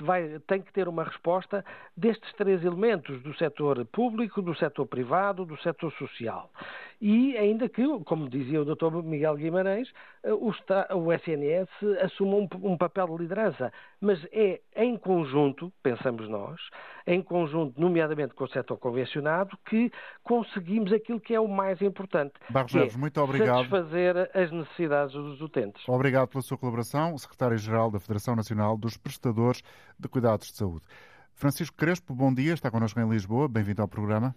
vai, tem que ter uma resposta destes três elementos, do setor público, do setor privado, do setor social. E ainda que, como dizia o Dr. Miguel Guimarães, eh, o, o SNS assuma um, um, papel de liderança, mas é em conjunto, pensamos nós, em conjunto, nomeadamente com o setor convencionado, que conseguimos aquilo que é o mais importante. Barros Neves, é muito obrigado. Satisfazer as necessidades dos utentes. Obrigado pela sua colaboração, Secretário-Geral da Federação Nacional dos Prestadores de Cuidados de Saúde. Francisco Crespo, bom dia, está connosco em Lisboa, bem-vindo ao programa.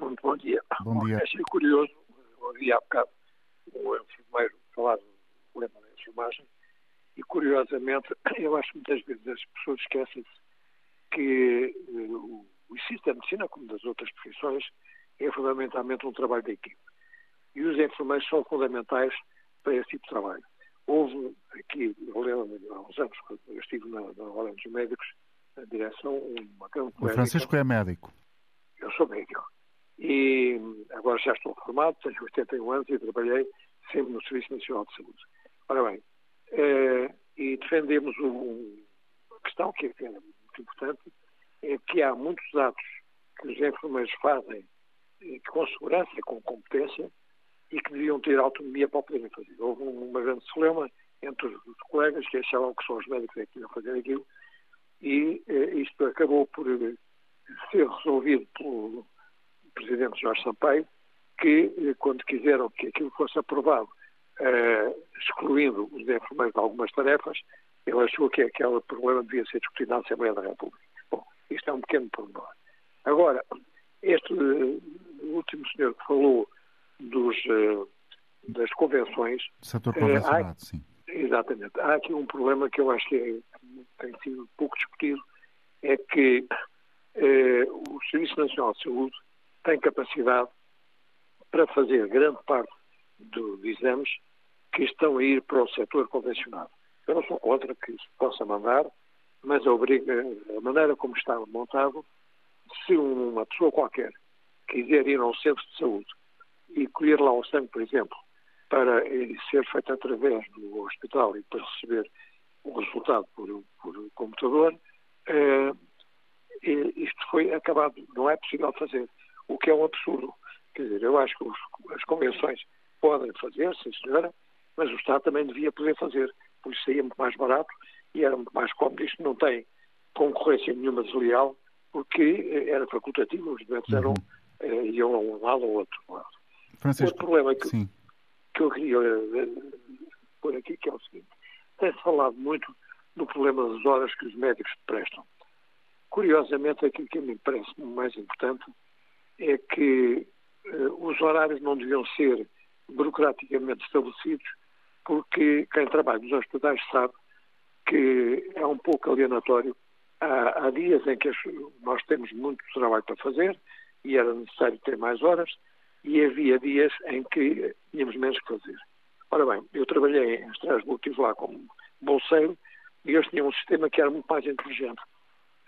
Muito bom dia. Bom dia. Achei curioso, ouvi há bocado o enfermeiro falar do problema da enfermagem e, curiosamente, eu acho que muitas vezes as pessoas esquecem-se que uh, o exercício da medicina, como das outras profissões, é fundamentalmente um trabalho de equipe. E os enfermeiros são fundamentais para esse tipo de trabalho. Houve aqui, eu lembro, há uns anos, quando eu estive na, na Ordem dos Médicos, na direção, uma grande O Francisco é médico. Eu sou médico. E agora já estou formado, tenho 81 anos e trabalhei sempre no Serviço Nacional de Saúde. Ora bem, eh, e defendemos uma questão que é muito importante, é que há muitos atos que os enfermeiros fazem com segurança, com competência, e que deviam ter autonomia para poderem fazer. Houve uma grande celeuma entre os colegas que achavam que só os médicos é que iam fazer aquilo, e eh, isto acabou por ser resolvido pelo Presidente Jorge Sampaio, que, eh, quando quiseram que aquilo fosse aprovado, uh, excluindo os enfermeiros de algumas tarefas, ele achou que aquele problema devia ser discutido na Assembleia da República. Bom, isto é um pequeno pormenor. Agora, este uh, último senhor que falou dos, uh, das convenções. Setor convencionado, há, sim. Exatamente. Há aqui um problema que eu acho que é, tem sido pouco discutido, é que o Serviço Nacional de Saúde tem capacidade para fazer grande parte dos exames que estão a ir para o setor convencionado. Eu não sou contra que se possa mandar, mas obriga, a maneira como está montado, se uma pessoa qualquer quiser ir a um centro de saúde e colher lá o sangue, por exemplo, para ser feito através do hospital e para receber o resultado por, por computador, eh, isto foi acabado, não é possível fazer o que é um absurdo. Quer dizer, eu acho que os, as convenções podem fazer, sim senhora, mas o Estado também devia poder fazer, por isso seria muito mais barato e era muito mais cómodo. Isto não tem concorrência nenhuma desleal, porque eh, era facultativo, os doentes eram, uhum. eh, iam a um lado ou outro lado. Francisco, Outro problema que, sim. que eu queria uh, pôr aqui, que é o seguinte, tem-se falado muito do problema das horas que os médicos prestam. Curiosamente, aquilo que me parece mais importante é que uh, os horários não deviam ser burocraticamente estabelecidos, porque quem trabalha nos hospitais sabe que é um pouco alienatório. Há, há dias em que nós temos muito trabalho para fazer e era necessário ter mais horas, e havia dias em que tínhamos menos que fazer. Ora bem, eu trabalhei em Estrasburgo, estive lá como bolseiro, e eles tinham um sistema que era muito mais inteligente.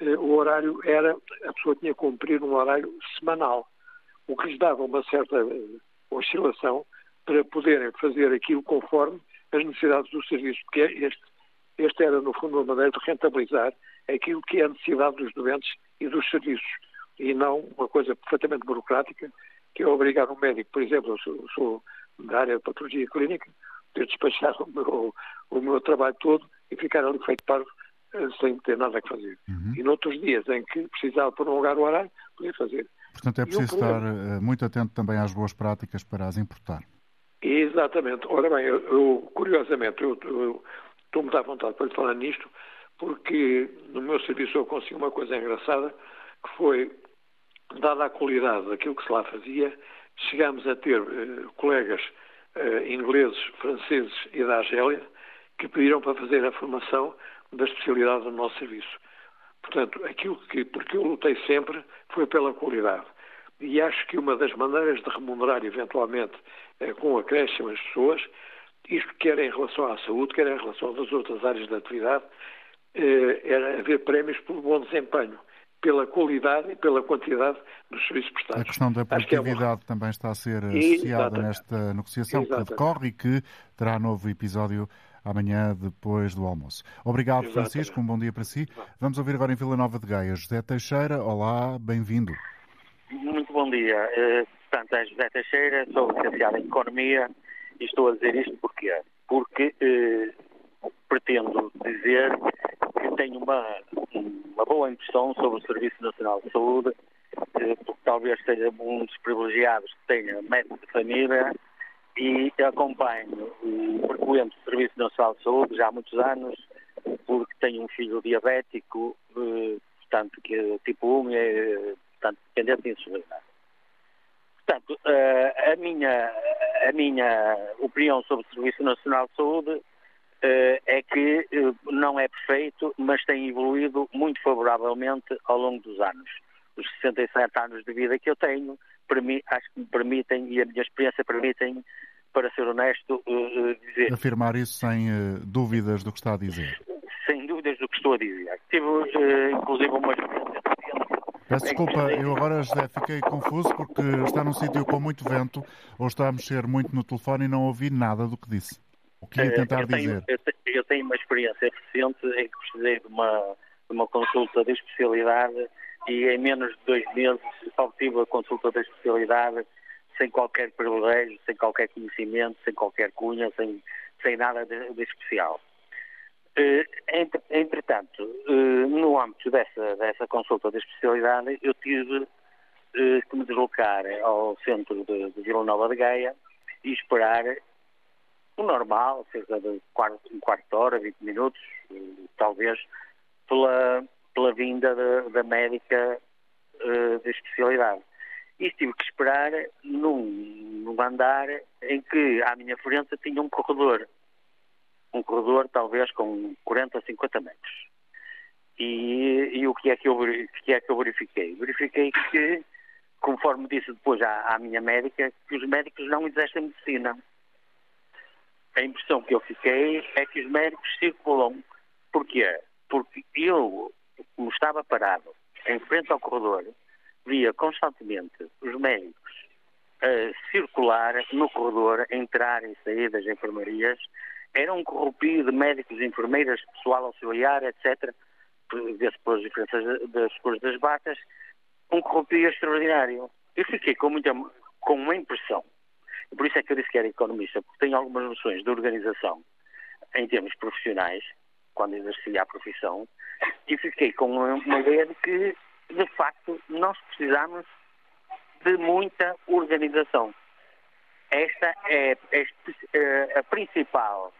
Eh, o horário era, a pessoa tinha que cumprir um horário semanal, o que lhes dava uma certa eh, oscilação para poderem fazer aquilo conforme as necessidades do serviço, porque este, este era, no fundo, uma maneira de rentabilizar aquilo que é a necessidade dos doentes e dos serviços, e não uma coisa perfeitamente burocrática, que é obrigar um médico, por exemplo, eu sou, sou da área de patologia clínica, ter despachado o meu, o meu trabalho todo e ficar ali feito parvo sem ter nada a fazer. Uhum. E noutros dias em que precisava prolongar o horário, podia fazer. Portanto, é preciso estar eh, muito atento também às boas práticas para as importar. Exatamente. Ora bem, eu, eu curiosamente, eu, estou muito à vontade para lhe falar nisto, porque no meu serviço eu consegui uma coisa engraçada, que foi, dada a qualidade daquilo que se lá fazia, chegámos a ter uh, colegas ingleses, franceses e da Argélia que pediram para fazer a formação da especialidade do nosso serviço. Portanto, aquilo que, porque eu lutei sempre foi pela qualidade. E acho que uma das maneiras de remunerar eventualmente eh, com acréscimo as pessoas, isto quer em relação à saúde, quer em relação às outras áreas da atividade, eh, era haver prémios por bom desempenho. pela qualidade e pela quantidade dos serviços prestados. A questão da produtividade é também está a ser associada nesta negociação Exatamente. que decorre e que terá novo episódio amanhã depois do almoço. Obrigado, Exatamente. Francisco. Um bom dia para si. Vamos ouvir agora em Vila Nova de Gaia José Teixeira. Olá, bem-vindo. Muito bom dia. Uh, portanto, é José Teixeira, sou licenciado em Economia e estou a dizer isto porque Porque uh, pretendo dizer que tenho uma, uma boa impressão sobre o Serviço Nacional de Saúde, uh, porque talvez seja um dos privilegiados que tenha médico de família e acompanho o Serviço Nacional de Saúde já há muitos anos, porque tenho um filho diabético, portanto, que é tipo 1 é portanto, dependente de insulina. Portanto, a, minha, a minha opinião sobre o Serviço Nacional de Saúde é que não é perfeito, mas tem evoluído muito favoravelmente ao longo dos anos. Os 67 anos de vida que eu tenho, acho que me permitem, e a minha experiência permitem, para ser honesto, dizer. Afirmar isso sem dúvidas do que está a dizer. Sem dúvidas do que estou a dizer. Tive, inclusive, uma experiência Peço desculpa, eu agora, José, fiquei confuso porque está num sítio com muito vento ou está a mexer muito no telefone e não ouvi nada do que disse. O que ia eh, tentar eu tenho, dizer? Eu tenho, eu tenho, uma experiência recente em que precisei de uma, de uma consulta de especialidade e em menos de dois meses obtive a consulta da especialidade sem qualquer privilégio, sem qualquer conhecimento, sem qualquer cunha, sem, sem nada de, de especial. Eh, entretanto, eh, no âmbito dessa, dessa consulta de especialidade, eu tive eh, que me deslocar ao centro de, de Vila Nova de Gaia e esperar o normal, cerca de um quarto de hora, 20 minutos, talvez, pela, pela vinda da médica de especialidade. E tive que esperar num, num andar em que à minha frente tinha um corredor um corredor talvez com 40 ou 50 metros. E, e, o que é, que eu, que é que eu verifiquei? Verifiquei que, conforme disse depois à, à minha médica, que os médicos não exercem medicina. A impressão que eu fiquei é que os médicos circulam. Porquê? Porque eu, como estava parado em frente ao corredor, via constantemente os médicos a circular no corredor, entrar e sair das enfermarias era um corrupio de médicos, enfermeiras, pessoal auxiliar, etc., vê-se pelas diferenças das cores das batas, um corrupio extraordinário. Eu fiquei com, muita, com uma impressão, por isso é que eu disse que era economista, porque tenho algumas noções de organização em termos profissionais, quando exercia a profissão, e fiquei com uma, ideia de que, de facto, nós precisamos de muita organização. Esta é, é, é a principal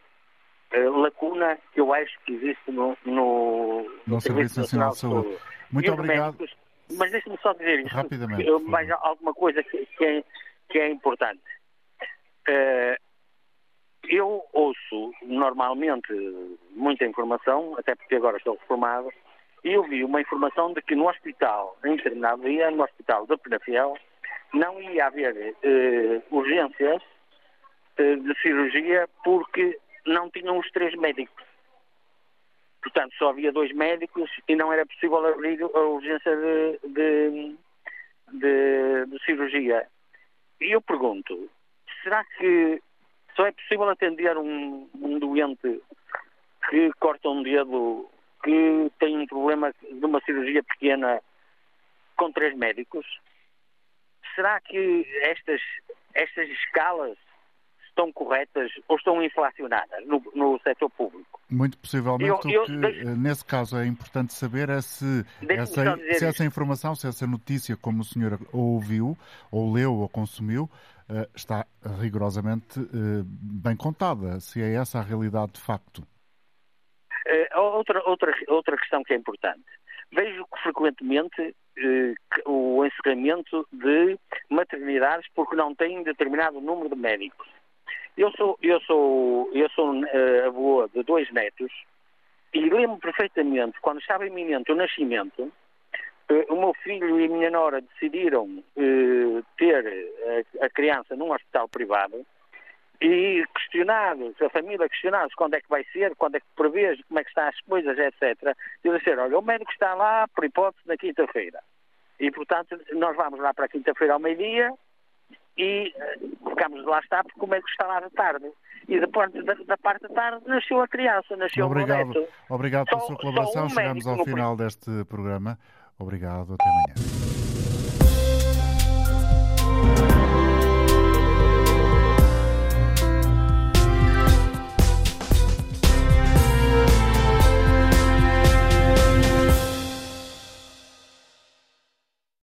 lacuna que eu acho que existe no, no, no Serviço Nacional de Saúde. Saúde. Muito e obrigado. Médicos, mas deixe-me só dizer isto. Rapidamente. Mais alguma coisa que, que, é, que é importante. Uh, eu ouço normalmente muita informação, até porque agora estou reformado, e eu vi uma informação de que no hospital, em determinado dia, no hospital da Penafiel, não ia haver uh, urgências uh, de cirurgia porque não tinham os três médicos. Portanto, só havia dois médicos e não era possível abrir a urgência de, de, de, de cirurgia. E eu pergunto, será que só é possível atender um, um doente que corta um dedo, que tem um problema de uma cirurgia pequena com três médicos? Será que estas, estas escalas estão corretas ou estão inflacionadas no, no setor público. Muito possivelmente eu, eu, o que deixe... Eh, nesse caso é importante saber é se, essa, se essa informação, se essa notícia, como o senhor ouviu, ou leu ou consumiu, está rigorosamente eh, bem contada, se é essa a realidade de facto. Outra, outra, outra questão que é importante. Vejo que frequentemente o encerramento de maternidades porque não têm determinado número de médicos. Eu sou, eu sou, eu sou avô de dois netos e lembro perfeitamente, quando estava iminente o nascimento, o meu filho e a minha nora decidiram uh, ter a, a, criança num hospital privado e questionados, a família questionados quando é que vai ser, quando é que prevês, como é que estão as coisas, etc. E eu dizer, olha, o médico está lá, por hipótese, na quinta-feira. E, portanto, nós vamos lá para a quinta-feira ao meio-dia e uh, ficamos de lá estar porque o médico está lá de tarde. E depois da, da parte da tarde nasceu a criança, nasceu obrigado, o neto. Obrigado pela sua colaboração. só um Chegamos ao no final deste programa. Obrigado, até amanhã.